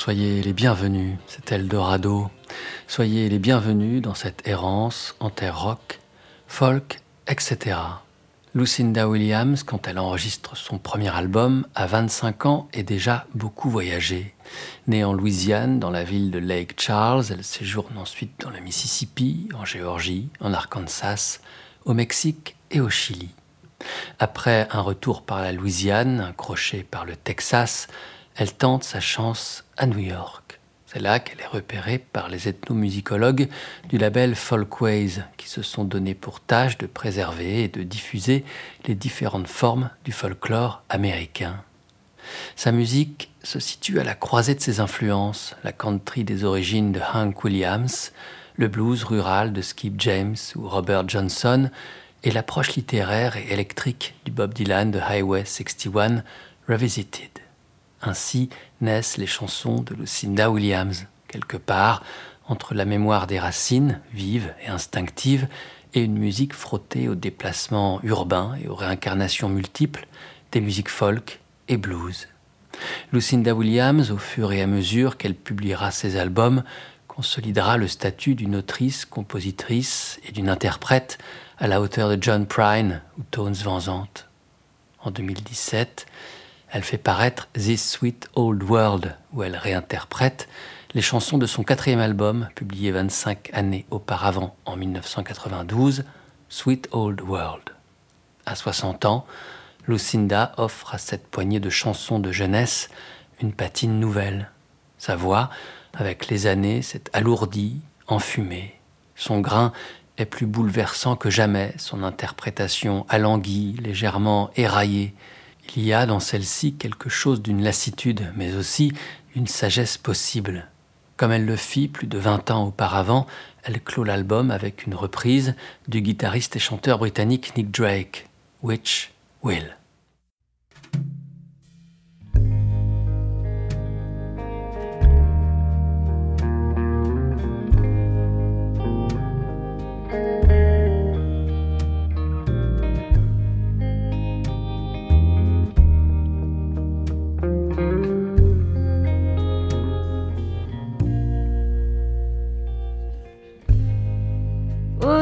soyez les bienvenus, c'est Eldorado. Soyez les bienvenus dans cette errance en terre rock, folk, etc. Lucinda Williams, quand elle enregistre son premier album, a 25 ans et déjà beaucoup voyagé. Née en Louisiane, dans la ville de Lake Charles, elle séjourne ensuite dans le Mississippi, en Géorgie, en Arkansas, au Mexique et au Chili. Après un retour par la Louisiane, un crochet par le Texas, elle tente sa chance à New York. C'est là qu'elle est repérée par les ethnomusicologues du label Folkways, qui se sont donné pour tâche de préserver et de diffuser les différentes formes du folklore américain. Sa musique se situe à la croisée de ses influences, la country des origines de Hank Williams, le blues rural de Skip James ou Robert Johnson, et l'approche littéraire et électrique du Bob Dylan de Highway 61 Revisited. Ainsi naissent les chansons de Lucinda Williams, quelque part entre la mémoire des racines, vives et instinctives, et une musique frottée aux déplacements urbains et aux réincarnations multiples des musiques folk et blues. Lucinda Williams, au fur et à mesure qu'elle publiera ses albums, consolidera le statut d'une autrice, compositrice et d'une interprète à la hauteur de John Prine ou Tones Van Zandt. En 2017, elle fait paraître This Sweet Old World, où elle réinterprète les chansons de son quatrième album, publié 25 années auparavant, en 1992, Sweet Old World. À 60 ans, Lucinda offre à cette poignée de chansons de jeunesse une patine nouvelle. Sa voix, avec les années, s'est alourdie, enfumée. Son grain est plus bouleversant que jamais, son interprétation alanguie, légèrement éraillée, il y a dans celle-ci quelque chose d'une lassitude, mais aussi une sagesse possible. Comme elle le fit plus de vingt ans auparavant, elle clôt l'album avec une reprise du guitariste et chanteur britannique Nick Drake, Which Will.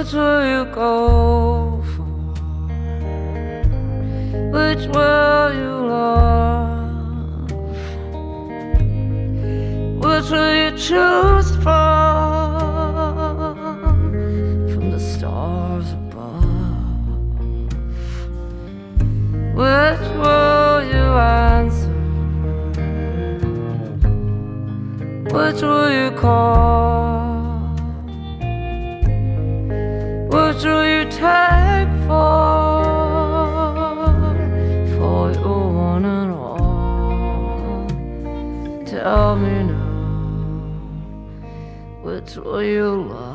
Which will you go for? Which will you love? Which will you choose from from the stars above? Which will you answer? Which will you call? Do you take for for your one and all? Tell me now, which will you love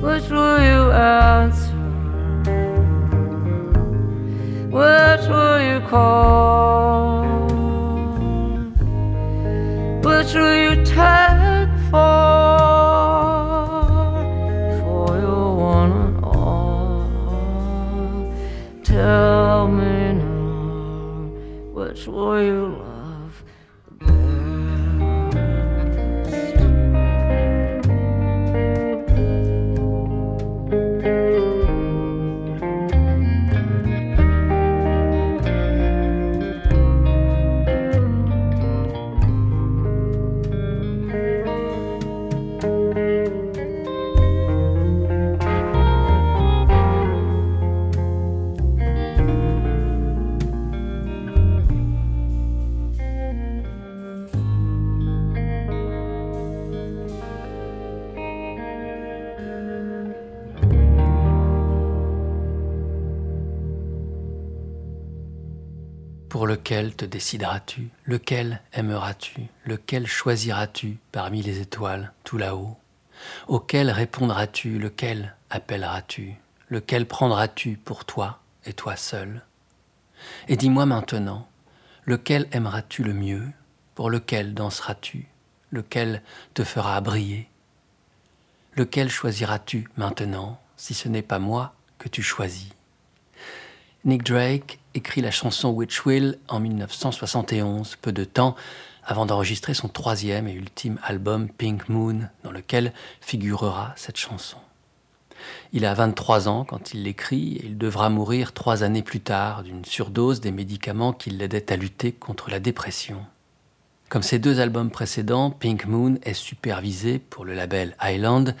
Which will you answer? Which will you call? Te décideras-tu? Lequel aimeras-tu? Lequel choisiras-tu parmi les étoiles tout là-haut? Auquel répondras-tu? Lequel appelleras-tu? Lequel prendras-tu pour toi et toi seul? Et dis-moi maintenant, lequel aimeras-tu le mieux? Pour lequel danseras-tu? Lequel te fera briller? Lequel choisiras-tu maintenant si ce n'est pas moi que tu choisis? Nick Drake écrit la chanson Witch Will en 1971, peu de temps avant d'enregistrer son troisième et ultime album Pink Moon, dans lequel figurera cette chanson. Il a 23 ans quand il l'écrit et il devra mourir trois années plus tard d'une surdose des médicaments qui l'aidaient à lutter contre la dépression. Comme ses deux albums précédents, Pink Moon est supervisé pour le label Island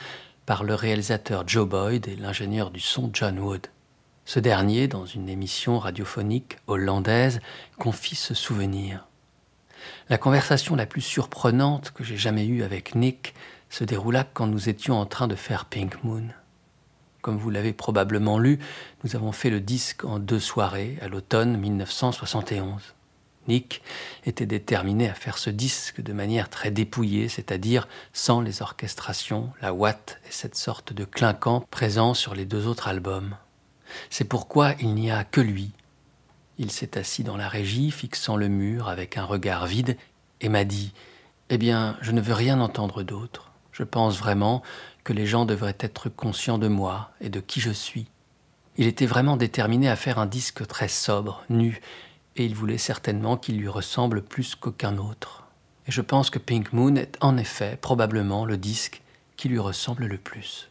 par le réalisateur Joe Boyd et l'ingénieur du son John Wood. Ce dernier, dans une émission radiophonique hollandaise, confie ce souvenir. La conversation la plus surprenante que j'ai jamais eue avec Nick se déroula quand nous étions en train de faire Pink Moon. Comme vous l'avez probablement lu, nous avons fait le disque en deux soirées à l'automne 1971. Nick était déterminé à faire ce disque de manière très dépouillée, c'est-à-dire sans les orchestrations, la ouate et cette sorte de clinquant présent sur les deux autres albums. C'est pourquoi il n'y a que lui. Il s'est assis dans la régie, fixant le mur avec un regard vide, et m'a dit Eh bien, je ne veux rien entendre d'autre. Je pense vraiment que les gens devraient être conscients de moi et de qui je suis. Il était vraiment déterminé à faire un disque très sobre, nu, et il voulait certainement qu'il lui ressemble plus qu'aucun autre. Et je pense que Pink Moon est en effet probablement le disque qui lui ressemble le plus.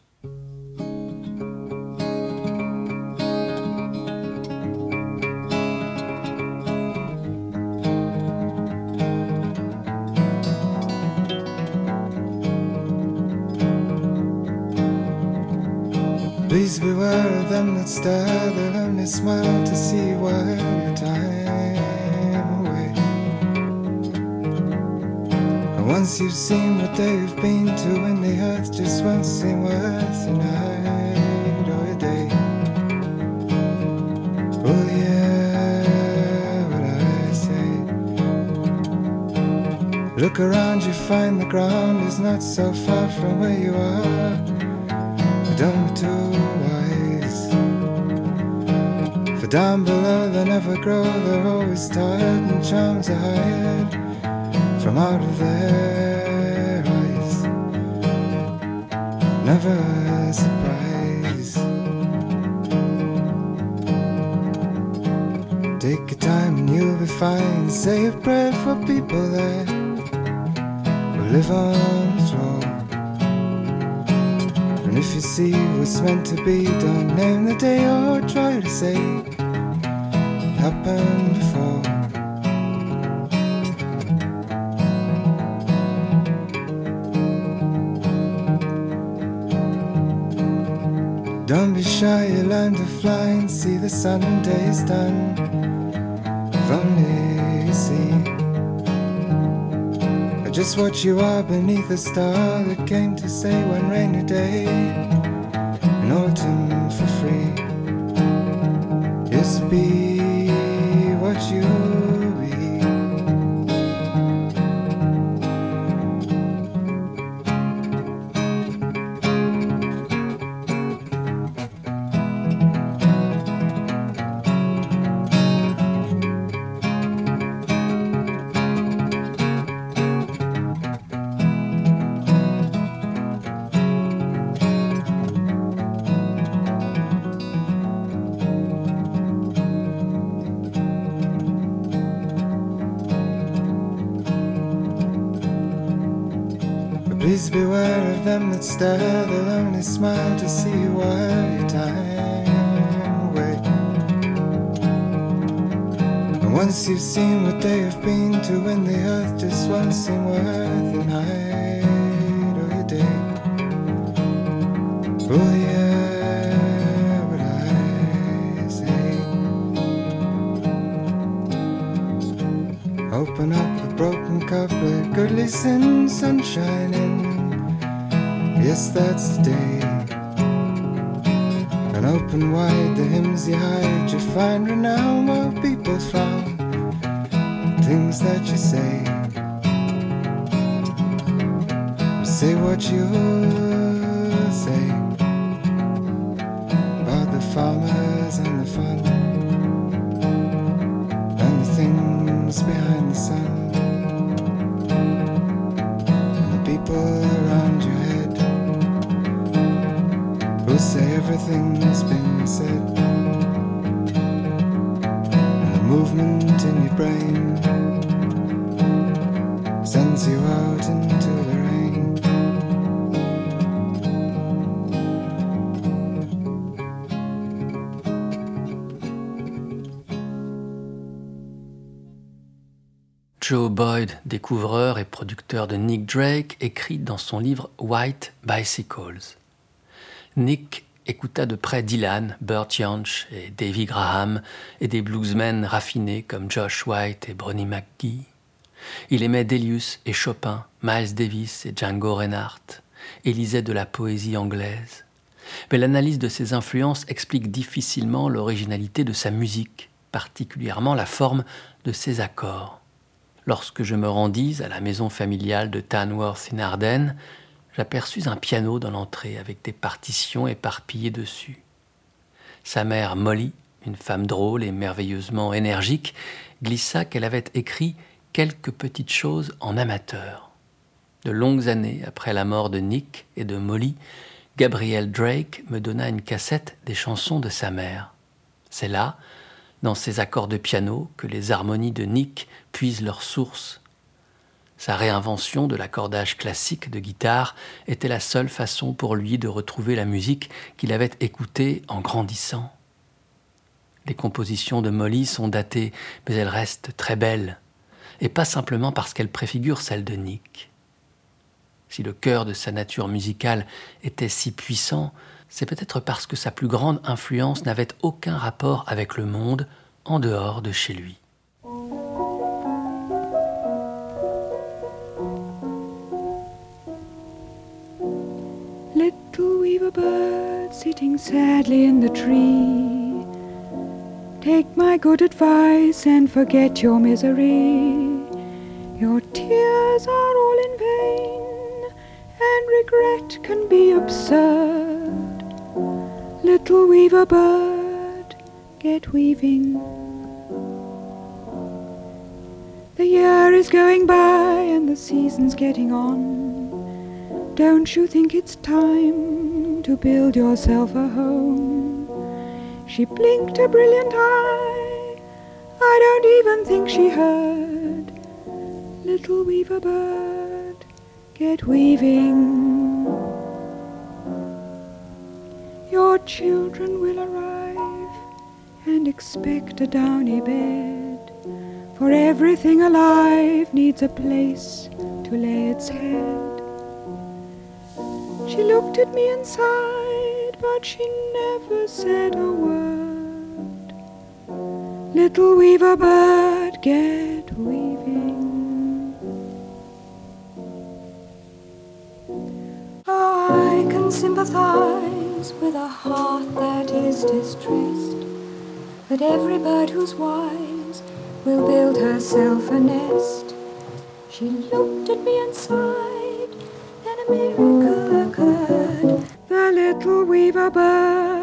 Please beware of them that stare, they'll only smile to see you while time away. And once you've seen what they've been to, and the earth just won't seem worth a night or a day. Oh yeah, what I say. Look around, you find the ground is not so far from where you are. Don't wise. For down below they never grow, they're always tired and charms are hired from out of their eyes. Never a surprise. Take your time and you'll be fine. Say a prayer for people that will live on if you see what's meant to be, don't name the day or try to say it happened before. Don't be shy, you learn to fly and see the Sunday's done. Just what you are beneath a star that came to say one rainy day stare, they'll only smile to see you while your time away. And once you've seen what they have been to when the earth just won't seem worth a night or a day. Oh yeah, what I say. Open up a broken cup, let good listen sunshine in. Yes, that's the day. And open wide the hymns you hide, you find renown while people frown. Things that you say. Say what you say about the farmers and the fun and the things behind the sun say everything's been said. And the movement in your brain sends you out into the rain. Joe Boyd, découvreur et producteur de Nick Drake, écrit dans son livre White Bicycles. Nick écouta de près Dylan, Burt Jansch et Davy Graham et des bluesmen raffinés comme Josh White et Bronnie McGee. Il aimait Delius et Chopin, Miles Davis et Django Reinhardt, et lisait de la poésie anglaise. Mais l'analyse de ses influences explique difficilement l'originalité de sa musique, particulièrement la forme de ses accords. Lorsque je me rendis à la maison familiale de Tanworth in Ardennes, j'aperçus un piano dans l'entrée avec des partitions éparpillées dessus. Sa mère Molly, une femme drôle et merveilleusement énergique, glissa qu'elle avait écrit quelques petites choses en amateur. De longues années après la mort de Nick et de Molly, Gabriel Drake me donna une cassette des chansons de sa mère. C'est là, dans ces accords de piano, que les harmonies de Nick puisent leur source sa réinvention de l'accordage classique de guitare était la seule façon pour lui de retrouver la musique qu'il avait écoutée en grandissant. Les compositions de Molly sont datées, mais elles restent très belles, et pas simplement parce qu'elles préfigurent celles de Nick. Si le cœur de sa nature musicale était si puissant, c'est peut-être parce que sa plus grande influence n'avait aucun rapport avec le monde en dehors de chez lui. A bird sitting sadly in the tree. Take my good advice and forget your misery. Your tears are all in vain, and regret can be absurd. Little weaver bird, get weaving. The year is going by and the season's getting on. Don't you think it's time to build yourself a home. She blinked a brilliant eye. I don't even think she heard. Little weaver bird, get weaving. Your children will arrive and expect a downy bed. For everything alive needs a place to lay its head. She looked at me and sighed, but she never said a word. Little weaver bird, get weaving. Oh, I can sympathize with a heart that is distressed, but every bird who's wise will build herself a nest. She looked at me and sighed miracle occurred. The little weaver bird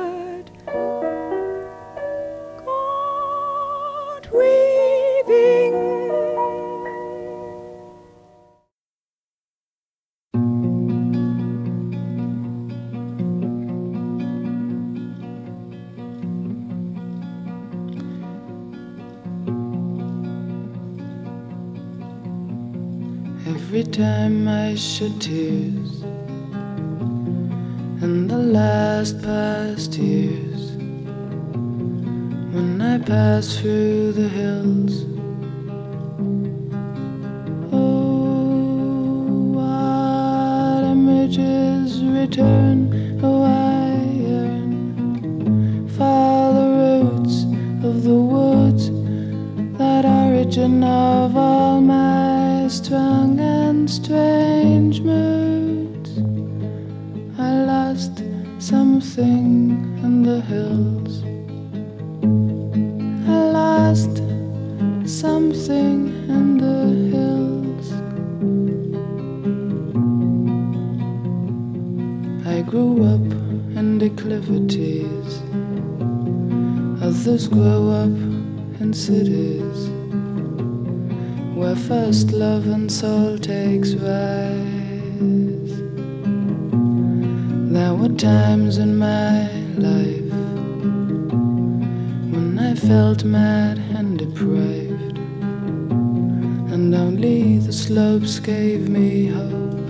time I shed tears, and the last past years, when I pass through the hills. Felt mad and deprived, and only the slopes gave me hope.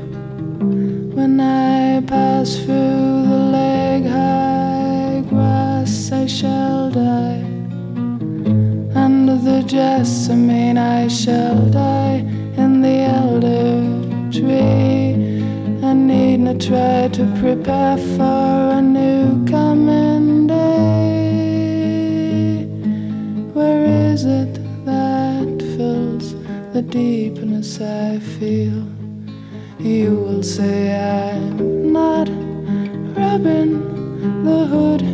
When I pass through the leg high grass, I shall die. Under the jessamine, I shall die in the elder tree. I need not try to prepare for a new deepness I feel? You will say I'm not rubbing the Hood,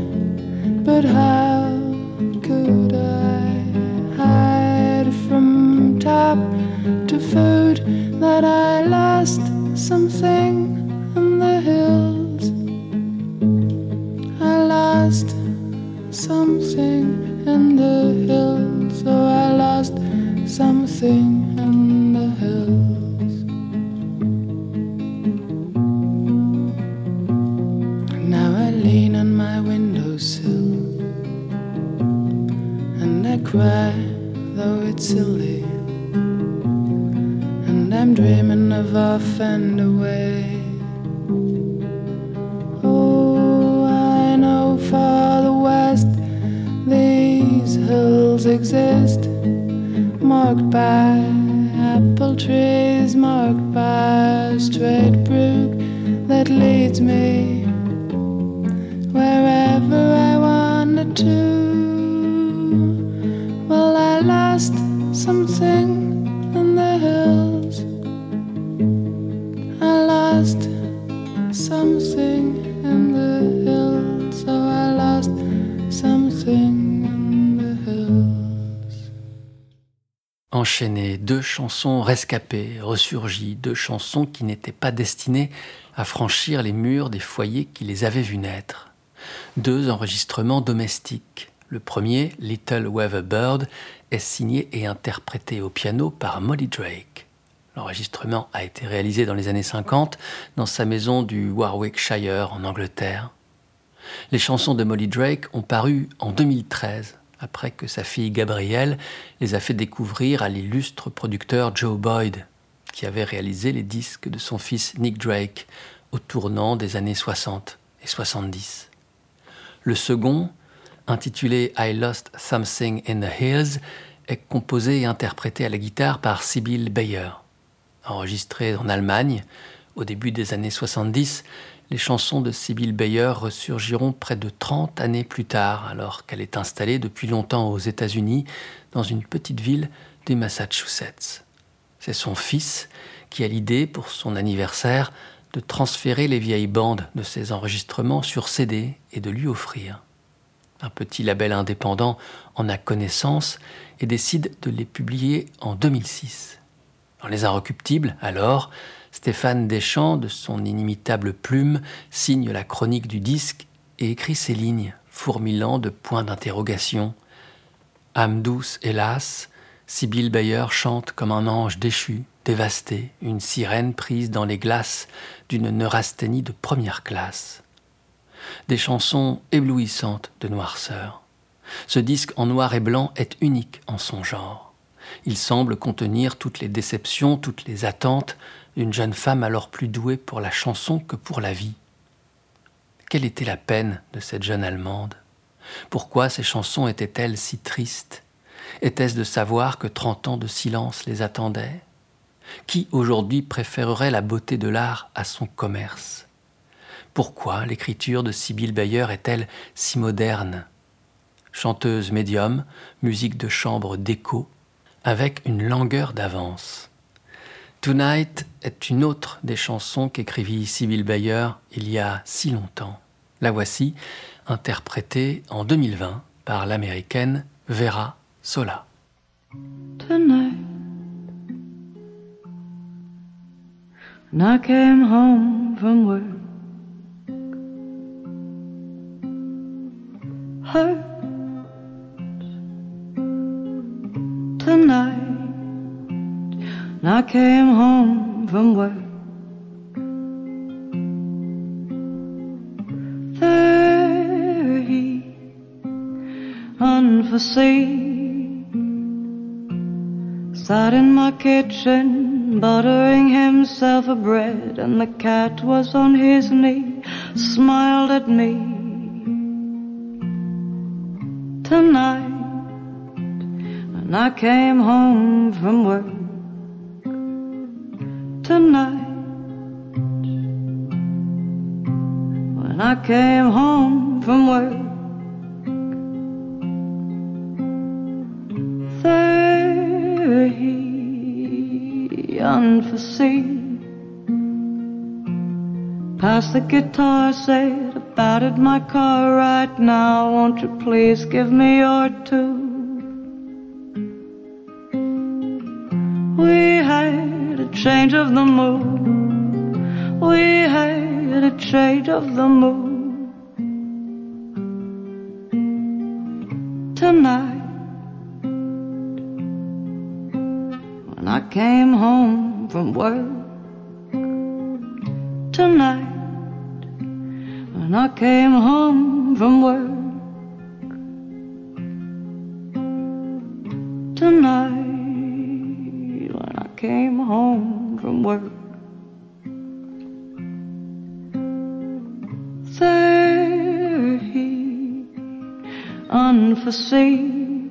Enchaînées, deux chansons rescapées, ressurgies, deux chansons qui n'étaient pas destinées à franchir les murs des foyers qui les avaient vues naître. Deux enregistrements domestiques. Le premier, Little Weather Bird, est signé et interprété au piano par Molly Drake. L'enregistrement a été réalisé dans les années 50 dans sa maison du Warwickshire en Angleterre. Les chansons de Molly Drake ont paru en 2013, après que sa fille Gabrielle les a fait découvrir à l'illustre producteur Joe Boyd, qui avait réalisé les disques de son fils Nick Drake au tournant des années 60 et 70. Le second, intitulé I Lost Something in the Hills, est composé et interprété à la guitare par Sibyl Bayer. Enregistré en Allemagne au début des années 70, les chansons de Sibyl Bayer ressurgiront près de 30 années plus tard, alors qu'elle est installée depuis longtemps aux États-Unis, dans une petite ville du Massachusetts. C'est son fils qui a l'idée, pour son anniversaire, de transférer les vieilles bandes de ses enregistrements sur CD et de lui offrir. Un petit label indépendant en a connaissance et décide de les publier en 2006. Dans Les Inrecuptibles, alors, Stéphane Deschamps, de son inimitable plume, signe la chronique du disque et écrit ces lignes, fourmillant de points d'interrogation. Âme douce, hélas, Sibylle Bayer chante comme un ange déchu, dévasté, une sirène prise dans les glaces d'une neurasthénie de première classe. Des chansons éblouissantes de noirceur. Ce disque en noir et blanc est unique en son genre. Il semble contenir toutes les déceptions, toutes les attentes d'une jeune femme alors plus douée pour la chanson que pour la vie. Quelle était la peine de cette jeune Allemande? Pourquoi ces chansons étaient-elles si tristes? Était-ce de savoir que trente ans de silence les attendaient? Qui aujourd'hui préférerait la beauté de l'art à son commerce? Pourquoi l'écriture de Sibylle Bayer est-elle si moderne? Chanteuse médium, musique de chambre d'écho, avec une langueur d'avance. Tonight est une autre des chansons qu'écrivit Sibyl Bayer il y a si longtemps. La voici, interprétée en 2020 par l'américaine Vera Sola. Tonight, I came home from work, tonight. And I came home from work. There he, unforeseen, sat in my kitchen, buttering himself a bread, and the cat was on his knee, smiled at me. Tonight, and I came home from work tonight. When I came home from work, he unforeseen. Pass the guitar, said about it my car right now. Won't you please give me your two? Change of the mood. We had a change of the mood. Tonight, when I came home from work. Tonight, when I came home from work. Unforeseen,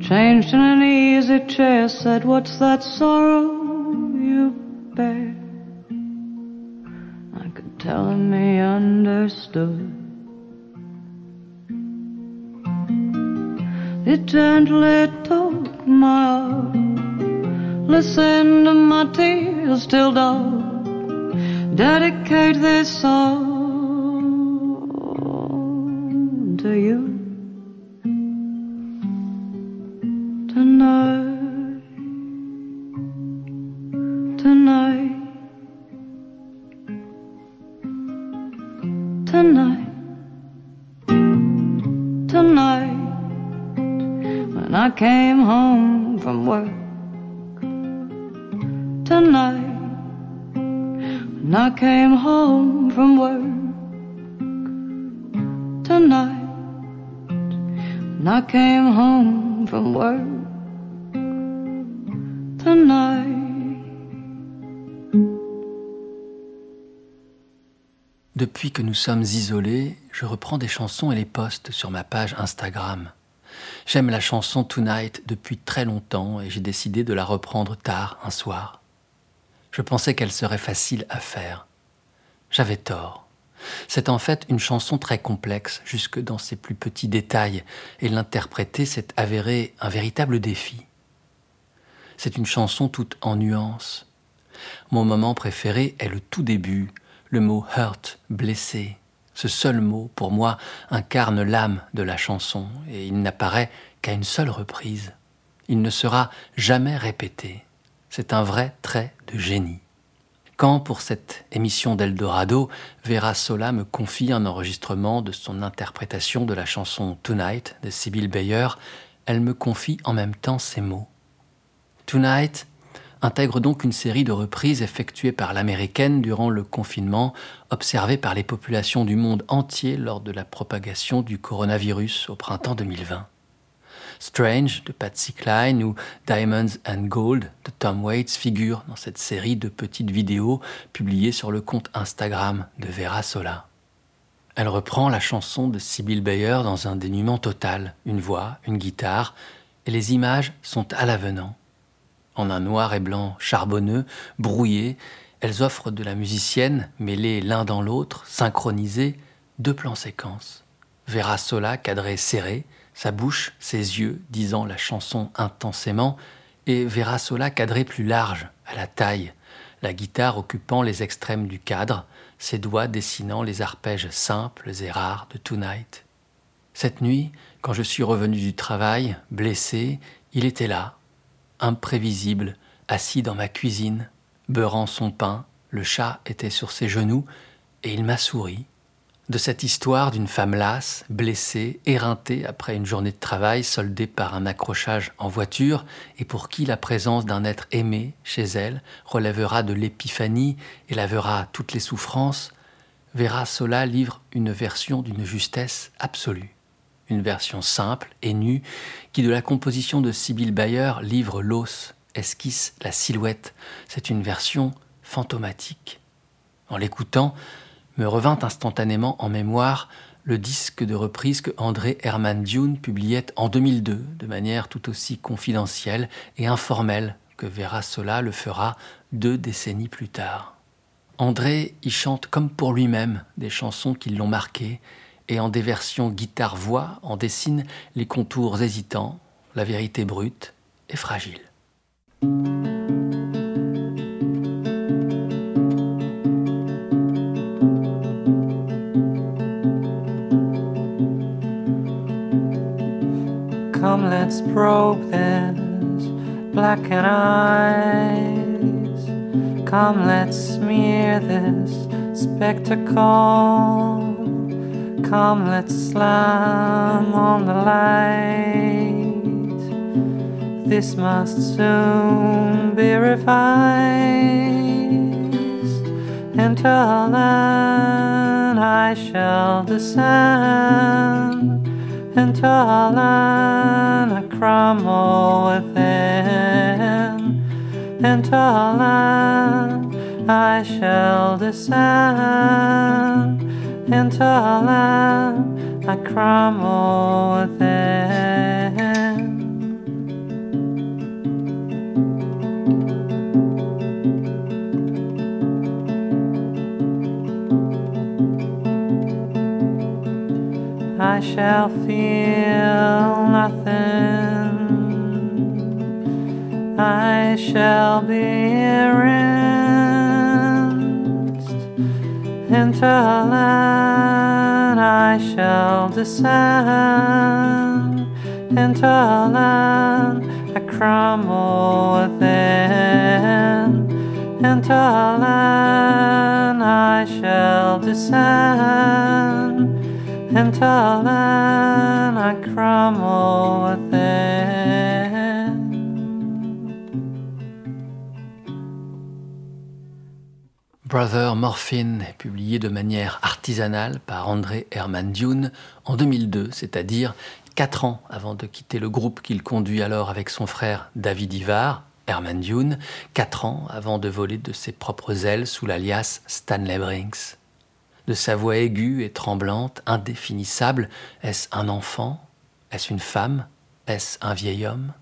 changed in an easy chair, said, What's that sorrow you bear? I could tell him he understood. He gently took my arm, listen to my tears still dark, que nous sommes isolés, je reprends des chansons et les poste sur ma page Instagram. J'aime la chanson Tonight depuis très longtemps et j'ai décidé de la reprendre tard un soir. Je pensais qu'elle serait facile à faire. J'avais tort. C'est en fait une chanson très complexe, jusque dans ses plus petits détails, et l'interpréter s'est avéré un véritable défi. C'est une chanson toute en nuances. Mon moment préféré est le tout début, le mot hurt, blessé. Ce seul mot, pour moi, incarne l'âme de la chanson, et il n'apparaît qu'à une seule reprise. Il ne sera jamais répété. C'est un vrai trait de génie. Quand, pour cette émission d'Eldorado, Vera Sola me confie un enregistrement de son interprétation de la chanson Tonight de Sibyl Bayer, elle me confie en même temps ces mots. Tonight intègre donc une série de reprises effectuées par l'américaine durant le confinement observé par les populations du monde entier lors de la propagation du coronavirus au printemps 2020. Strange de Patsy Cline ou Diamonds and Gold de Tom Waits figurent dans cette série de petites vidéos publiées sur le compte Instagram de Vera Sola. Elle reprend la chanson de Sibyl Bayer dans un dénuement total, une voix, une guitare, et les images sont à l'avenant. En un noir et blanc charbonneux, brouillé, elles offrent de la musicienne, mêlée l'un dans l'autre, synchronisée, deux plans séquences. Vera Sola cadré serré, sa bouche, ses yeux disant la chanson intensément, et Vera Sola cadré plus large, à la taille, la guitare occupant les extrêmes du cadre, ses doigts dessinant les arpèges simples et rares de Tonight. Cette nuit, quand je suis revenu du travail, blessé, il était là, imprévisible, assis dans ma cuisine, beurrant son pain, le chat était sur ses genoux, et il m'a souri, de cette histoire d'une femme lasse, blessée, éreintée après une journée de travail soldée par un accrochage en voiture, et pour qui la présence d'un être aimé chez elle relèvera de l'épiphanie et lavera toutes les souffrances, Vera Sola livre une version d'une justesse absolue. Une version simple et nue qui, de la composition de Sibyl Bayer, livre l'os, esquisse la silhouette. C'est une version fantomatique. En l'écoutant, me revint instantanément en mémoire le disque de reprise que André Herman Dune publiait en 2002 de manière tout aussi confidentielle et informelle que Vera Sola le fera deux décennies plus tard. André y chante comme pour lui-même des chansons qui l'ont marqué et en des versions guitare-voix en dessine les contours hésitants, la vérité brute et fragile. Come, let's probe this blackened eyes. Come, let's smear this spectacle. Come, let's slam on the light. This must soon be revised. Into land I shall descend a land I crumble within. A land I shall descend. Into a land I crumble within. I shall feel nothing. I shall be rinsed into a land. I shall descend into a land. I crumble within into a land. I shall descend into a land I crumble within. Brother Morphine est publié de manière artisanale par André Herman Dune en 2002, c'est-à-dire quatre ans avant de quitter le groupe qu'il conduit alors avec son frère David Ivar, Herman Dune, quatre ans avant de voler de ses propres ailes sous l'alias Stanley Brinks. De sa voix aiguë et tremblante, indéfinissable, est-ce un enfant? Est-ce une femme? Est-ce un vieil homme?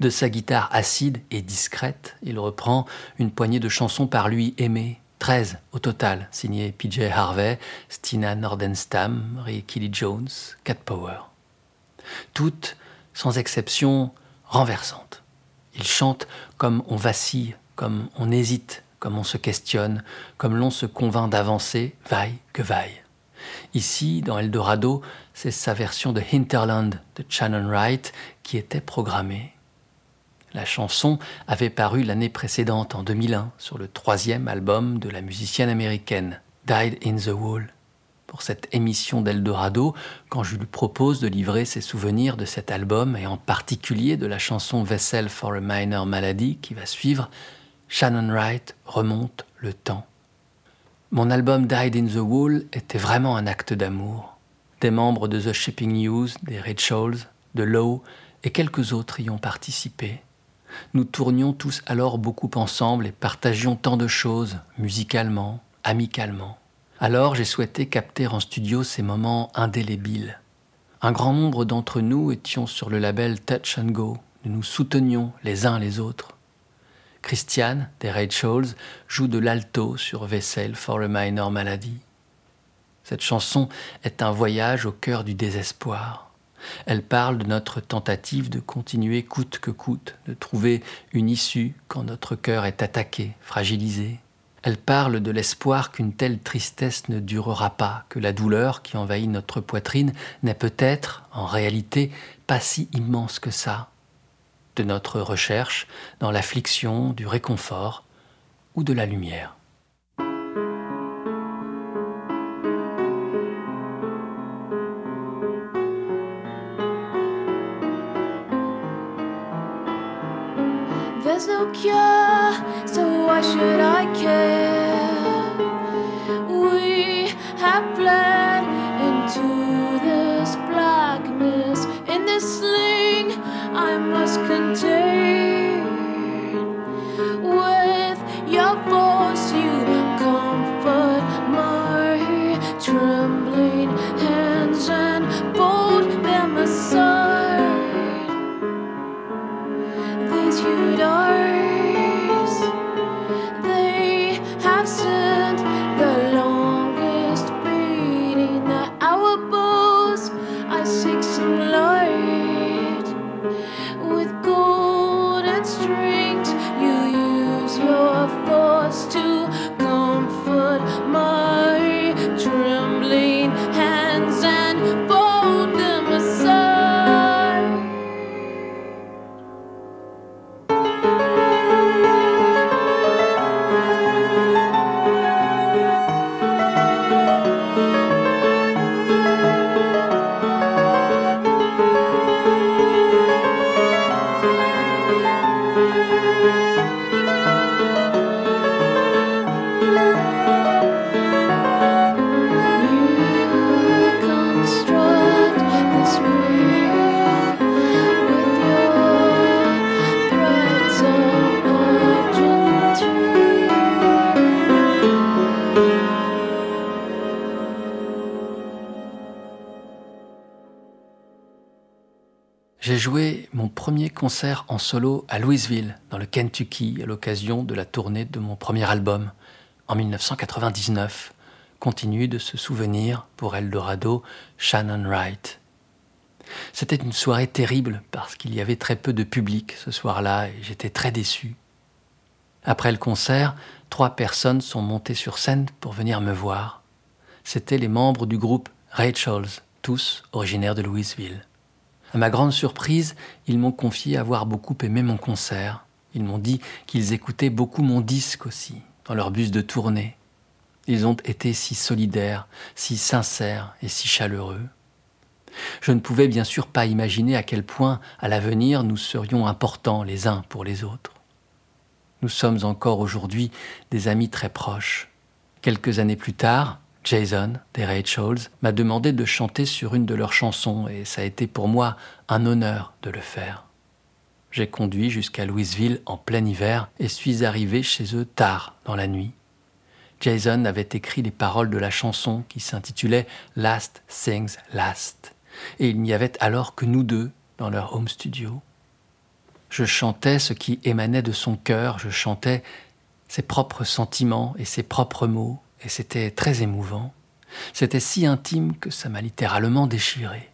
De sa guitare acide et discrète, il reprend une poignée de chansons par lui aimées, 13 au total, signées PJ Harvey, Stina Nordenstam, Ray Kelly Jones, Cat Power. Toutes, sans exception, renversantes. Il chante comme on vacille, comme on hésite comme on se questionne, comme l'on se convainc d'avancer, vaille que vaille. Ici, dans Eldorado, c'est sa version de Hinterland de Shannon Wright qui était programmée. La chanson avait paru l'année précédente, en 2001, sur le troisième album de la musicienne américaine, Died in the Wall. Pour cette émission d'Eldorado, quand je lui propose de livrer ses souvenirs de cet album, et en particulier de la chanson Vessel for a Minor Malady qui va suivre, Shannon Wright remonte le temps. Mon album Died in the Wall était vraiment un acte d'amour. Des membres de The Shipping News, des Rituals, de Low et quelques autres y ont participé. Nous tournions tous alors beaucoup ensemble et partagions tant de choses, musicalement, amicalement. Alors j'ai souhaité capter en studio ces moments indélébiles. Un grand nombre d'entre nous étions sur le label Touch and Go. Nous nous soutenions les uns les autres. Christiane, des Rachels, joue de l'alto sur Vessel for a Minor Malady. Cette chanson est un voyage au cœur du désespoir. Elle parle de notre tentative de continuer coûte que coûte, de trouver une issue quand notre cœur est attaqué, fragilisé. Elle parle de l'espoir qu'une telle tristesse ne durera pas, que la douleur qui envahit notre poitrine n'est peut-être, en réalité, pas si immense que ça, de notre recherche dans l'affliction, du réconfort ou de la lumière. Cure, so why should I care? We have fled into this blackness in this sling I must contain. En solo à Louisville, dans le Kentucky, à l'occasion de la tournée de mon premier album, en 1999. Continue de se souvenir pour Eldorado, Shannon Wright. C'était une soirée terrible parce qu'il y avait très peu de public ce soir-là et j'étais très déçu. Après le concert, trois personnes sont montées sur scène pour venir me voir. C'étaient les membres du groupe Rachels, tous originaires de Louisville. À ma grande surprise, ils m'ont confié avoir beaucoup aimé mon concert. Ils m'ont dit qu'ils écoutaient beaucoup mon disque aussi, dans leur bus de tournée. Ils ont été si solidaires, si sincères et si chaleureux. Je ne pouvais bien sûr pas imaginer à quel point, à l'avenir, nous serions importants les uns pour les autres. Nous sommes encore aujourd'hui des amis très proches. Quelques années plus tard, Jason, des Rachels, m'a demandé de chanter sur une de leurs chansons et ça a été pour moi un honneur de le faire. J'ai conduit jusqu'à Louisville en plein hiver et suis arrivé chez eux tard dans la nuit. Jason avait écrit les paroles de la chanson qui s'intitulait Last Things Last et il n'y avait alors que nous deux dans leur home studio. Je chantais ce qui émanait de son cœur, je chantais ses propres sentiments et ses propres mots, et c'était très émouvant. C'était si intime que ça m'a littéralement déchiré.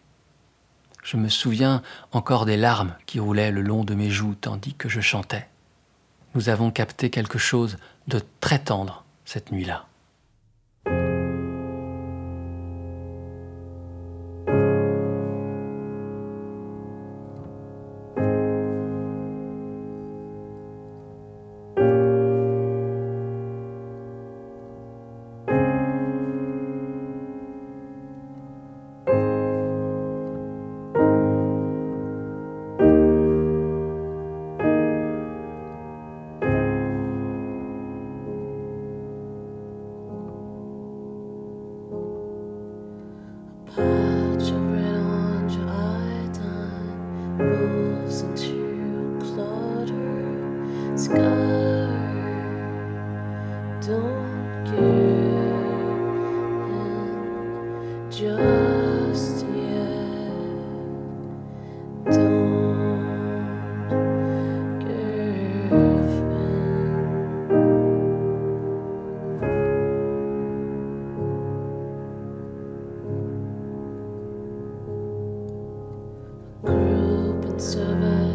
Je me souviens encore des larmes qui roulaient le long de mes joues tandis que je chantais. nous avons capté quelque chose de très tendre cette nuit-là.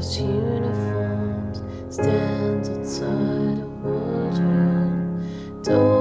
Uniforms stand outside a wood door.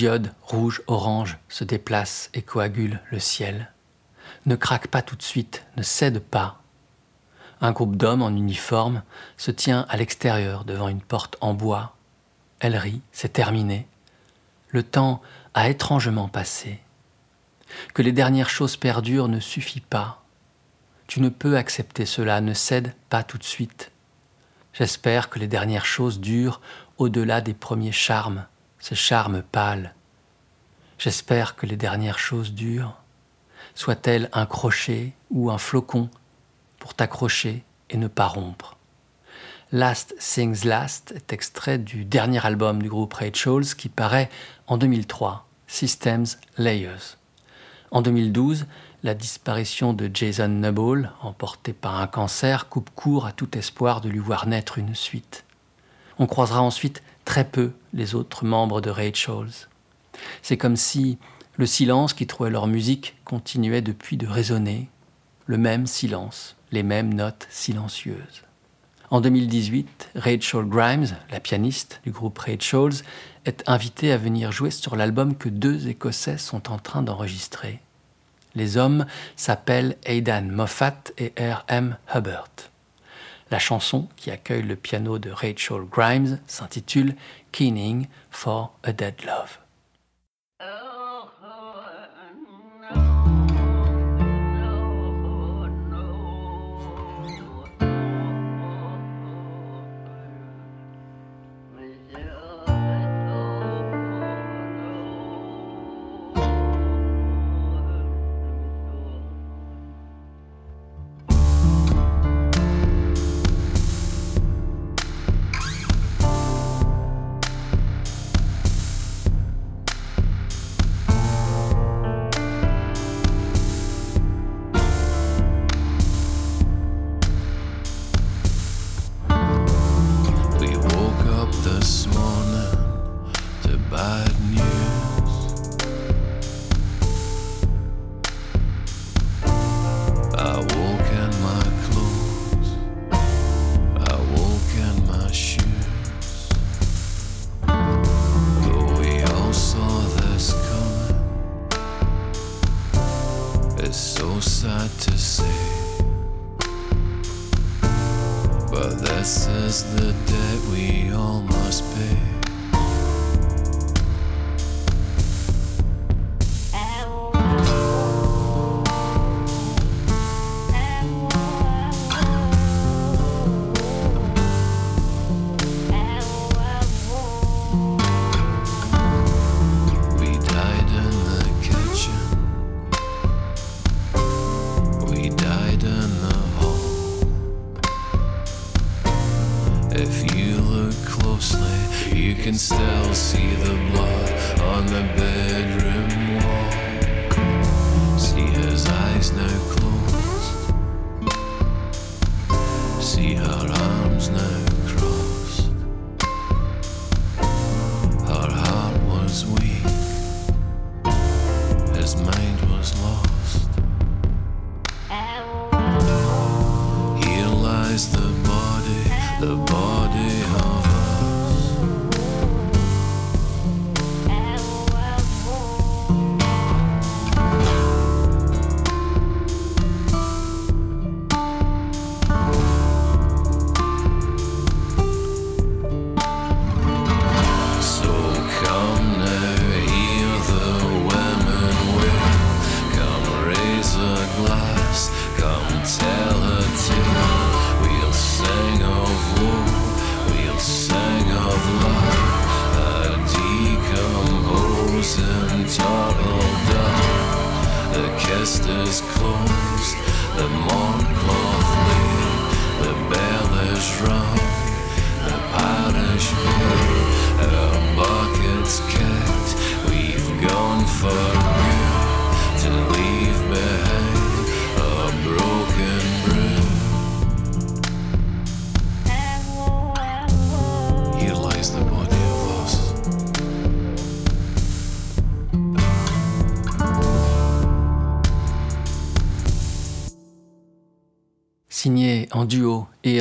Tache d'iode rouge-orange se déplace et coagule le ciel. Ne craque pas tout de suite, ne cède pas. Un groupe d'hommes en uniforme se tient à l'extérieur devant une porte en bois. Elle rit, c'est terminé. Le temps a étrangement passé. Que les dernières choses perdurent ne suffit pas. Tu ne peux accepter cela, ne cède pas tout de suite. J'espère que les dernières choses durent au-delà des premiers charmes ce charme pâle. J'espère que les dernières choses durent. Soit-elle un crochet ou un flocon pour t'accrocher et ne pas rompre. Last Things Last est extrait du dernier album du groupe Rachel's qui paraît en 2003, Systems Layers. En 2012, la disparition de Jason Nubble, emporté par un cancer, coupe court à tout espoir de lui voir naître une suite. On croisera ensuite très peu les autres membres de Rachel's. C'est comme si le silence qui trouvait leur musique continuait depuis de résonner, le même silence, les mêmes notes silencieuses. En 2018, Rachel Grimes, la pianiste du groupe Rachel's, est invitée à venir jouer sur l'album que deux Écossais sont en train d'enregistrer. Les hommes s'appellent Aidan Moffat et R.M. Hubbard. La chanson, qui accueille le piano de Rachel Grimes, s'intitule Keening for a Dead Love.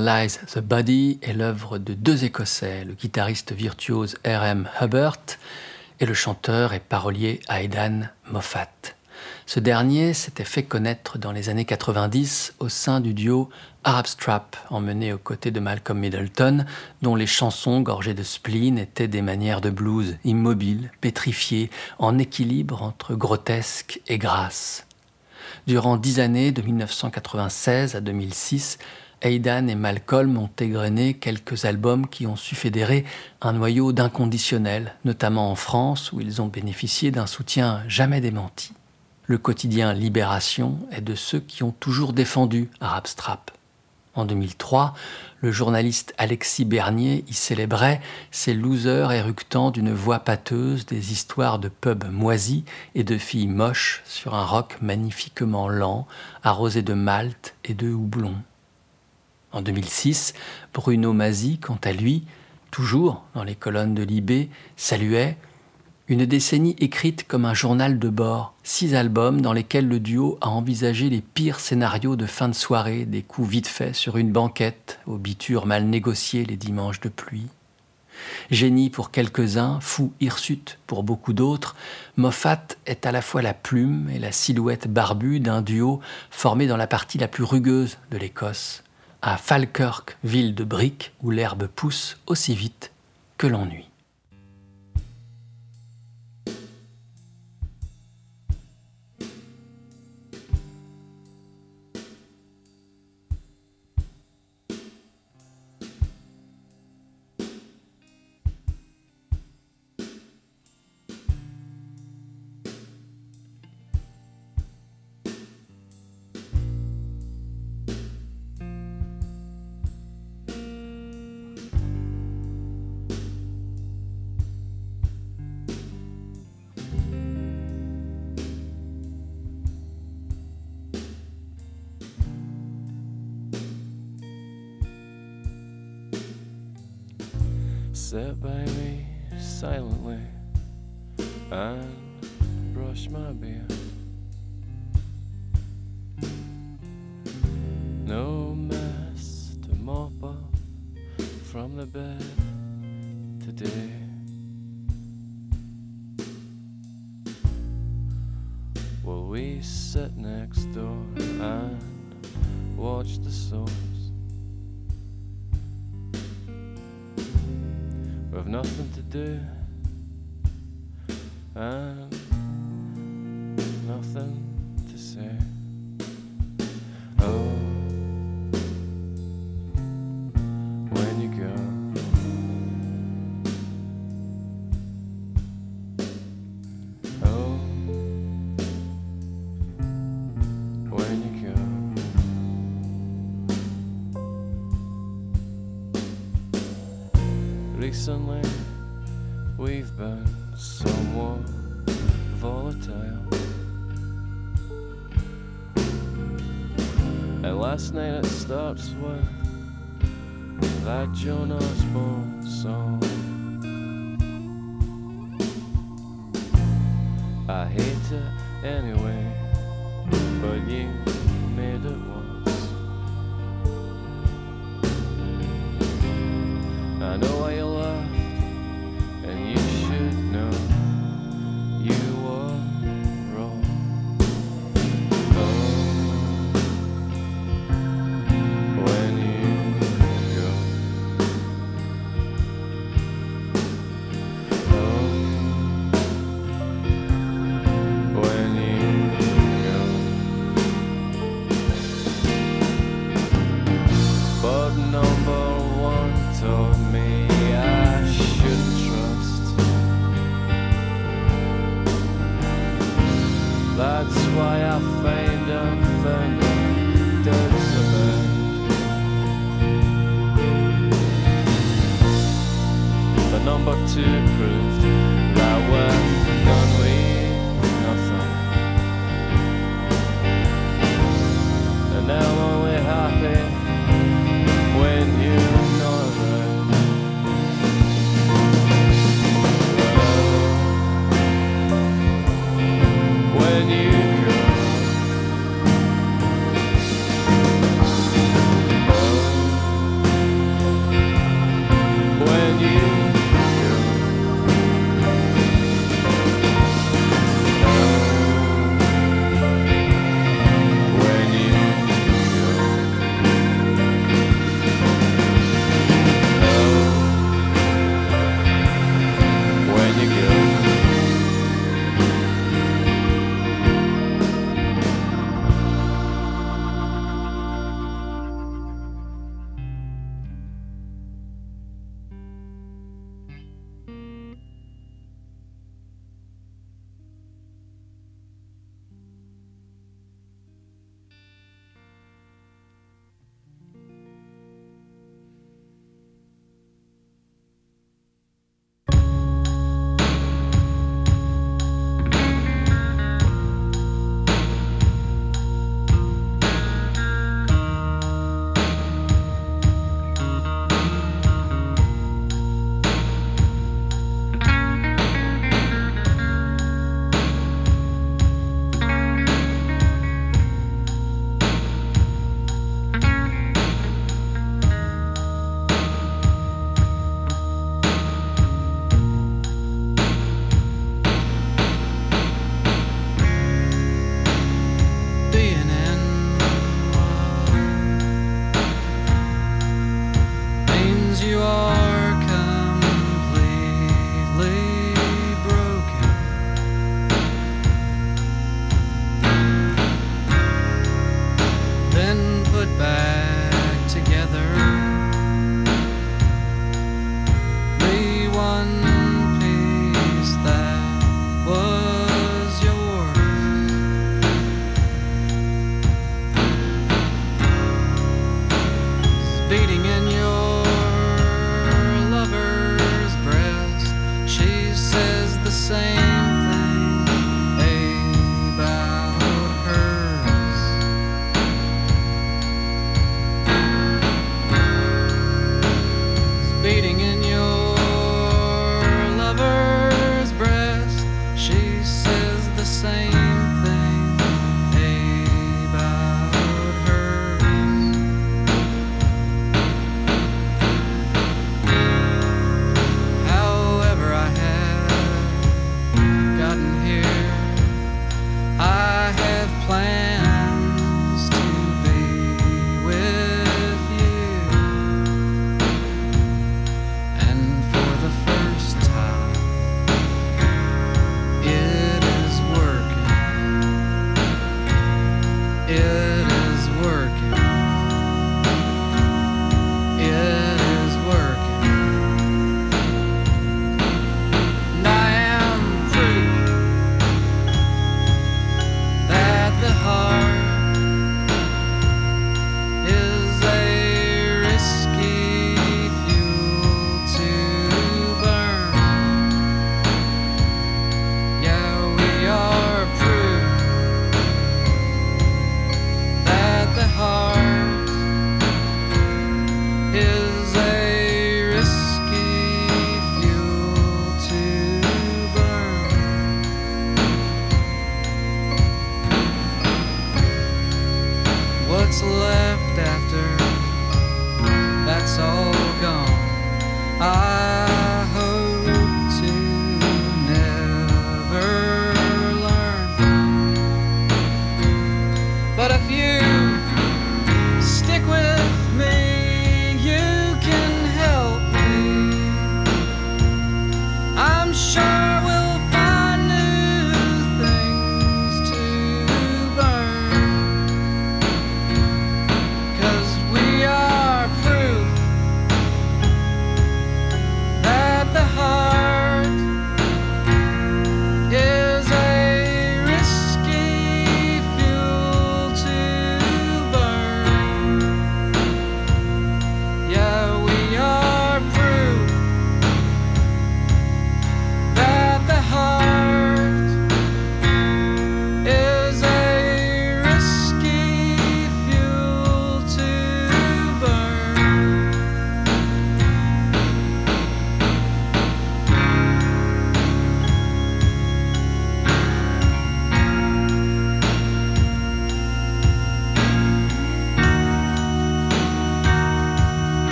Lies the Body est l'œuvre de deux Écossais, le guitariste virtuose R.M. Hubbard et le chanteur et parolier Aidan Moffat. Ce dernier s'était fait connaître dans les années 90 au sein du duo Arab Strap, emmené aux côtés de Malcolm Middleton, dont les chansons gorgées de spleen étaient des manières de blues, immobiles, pétrifiées, en équilibre entre grotesque et grâce. Durant dix années, de 1996 à 2006, Aidan et Malcolm ont égrené quelques albums qui ont su fédérer un noyau d'inconditionnel, notamment en France où ils ont bénéficié d'un soutien jamais démenti. Le quotidien Libération est de ceux qui ont toujours défendu Arab Strap. En 2003, le journaliste Alexis Bernier y célébrait ces losers éructant d'une voix pâteuse des histoires de pubs moisis et de filles moches sur un roc magnifiquement lent, arrosé de malt et de houblon. En 2006, Bruno Mazzi, quant à lui, toujours dans les colonnes de Libé, saluait une décennie écrite comme un journal de bord, six albums dans lesquels le duo a envisagé les pires scénarios de fin de soirée, des coups vite faits sur une banquette, aux bitures mal négociées les dimanches de pluie. Génie pour quelques-uns, fou hirsute pour beaucoup d'autres, Moffat est à la fois la plume et la silhouette barbue d'un duo formé dans la partie la plus rugueuse de l'Écosse, à Falkirk, ville de briques où l'herbe pousse aussi vite que l'ennui. wash my beer. Recently, we've been somewhat volatile. And last night it starts with that Jonas Osborne song. I hate it anyway.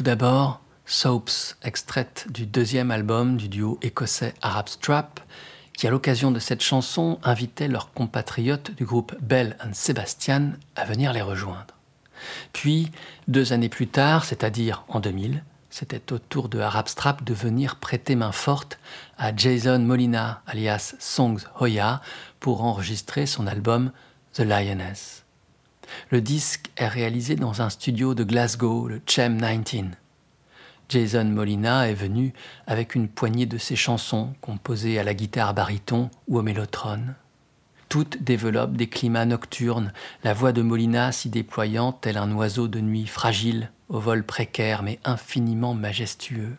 Tout d'abord, Soaps, extraite du deuxième album du duo écossais Arab Strap, qui à l'occasion de cette chanson invitait leurs compatriotes du groupe Bell and Sebastian à venir les rejoindre. Puis, deux années plus tard, c'est-à-dire en 2000, c'était au tour de Arab Strap de venir prêter main forte à Jason Molina, alias Songs Hoya, pour enregistrer son album The Lioness. Le disque est réalisé dans un studio de Glasgow, le Chem 19. Jason Molina est venu avec une poignée de ses chansons composées à la guitare baryton ou au mélotron. Toutes développent des climats nocturnes, la voix de Molina s'y déployant tel un oiseau de nuit fragile, au vol précaire mais infiniment majestueux.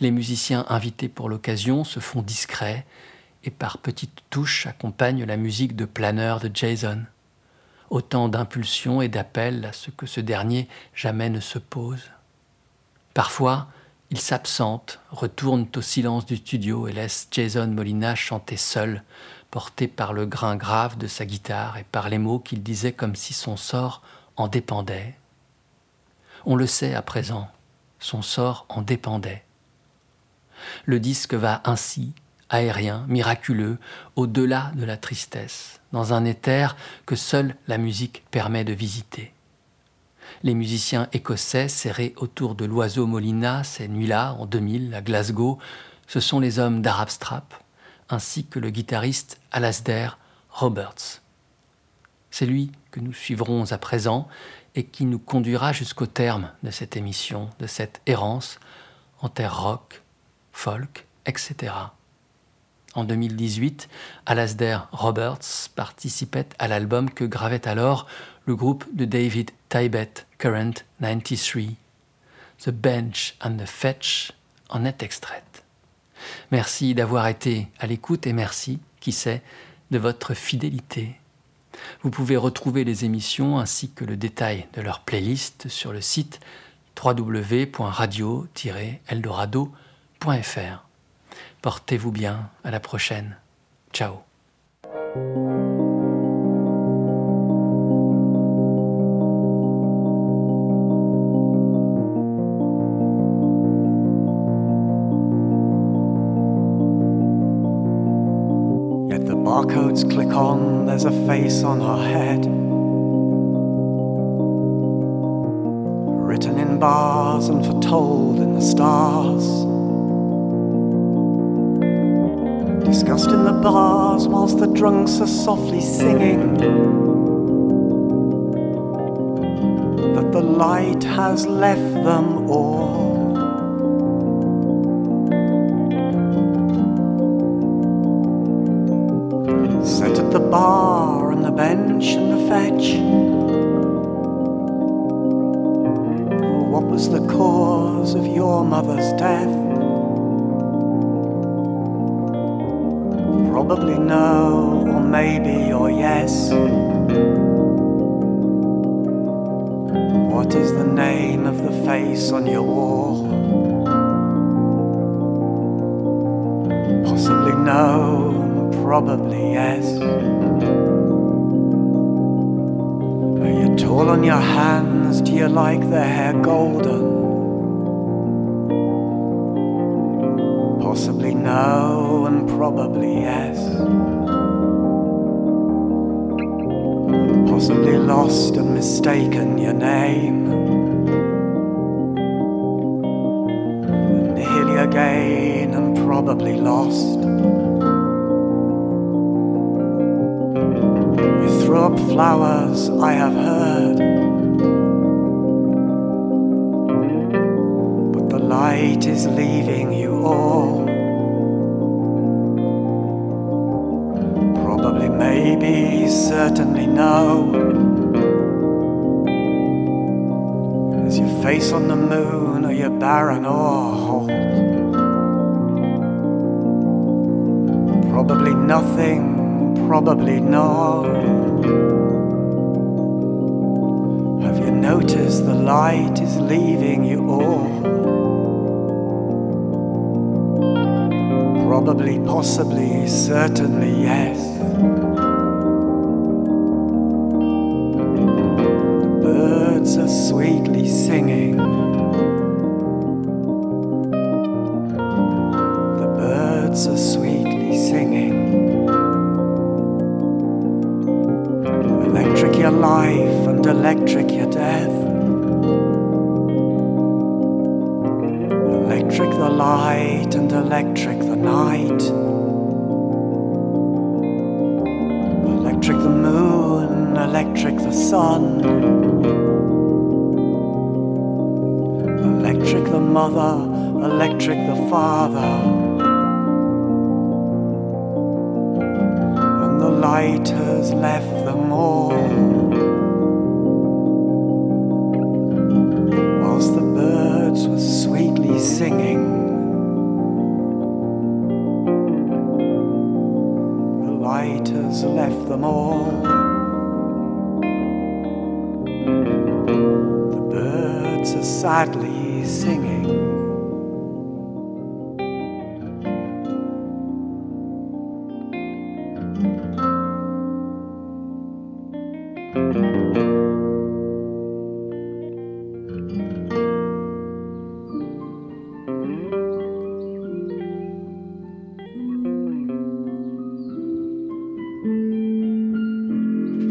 Les musiciens invités pour l'occasion se font discrets et par petites touches accompagnent la musique de planeur de Jason. Autant d'impulsions et d'appels à ce que ce dernier jamais ne se pose. Parfois, ils s'absentent, retournent au silence du studio et laissent Jason Molina chanter seul, porté par le grain grave de sa guitare et par les mots qu'il disait comme si son sort en dépendait. On le sait à présent, son sort en dépendait. Le disque va ainsi, aérien, miraculeux, au-delà de la tristesse, dans un éther que seule la musique permet de visiter. Les musiciens écossais serrés autour de l'oiseau Molina ces nuits-là, en 2000, à Glasgow, ce sont les hommes d'Arab Strap, ainsi que le guitariste Alasdair Roberts. C'est lui que nous suivrons à présent et qui nous conduira jusqu'au terme de cette émission, de cette errance en terre rock, folk, etc. En 2018, Alasdair Roberts participait à l'album que gravait alors le groupe de David Tibet Current 93. The Bench and the Fetch en est extraite. Merci d'avoir été à l'écoute et merci, qui sait, de votre fidélité. Vous pouvez retrouver les émissions ainsi que le détail de leur playlist sur le site www.radio-eldorado.fr. Portez-vous bien, à la prochaine. Ciao. Yet the barcodes click on, there's a face on her head. Written in bars and foretold in the stars. Discussed in the bars whilst the drunks are softly singing. That the light has left them all. Your face on the moon, or you barren or hold? Probably nothing, probably no. Have you noticed the light is leaving you all? Probably, possibly, certainly, yes. birds are sweetly singing. The birds are sweetly singing. Electric your life and electric your death. Electric the light and electric the mother, electric the father.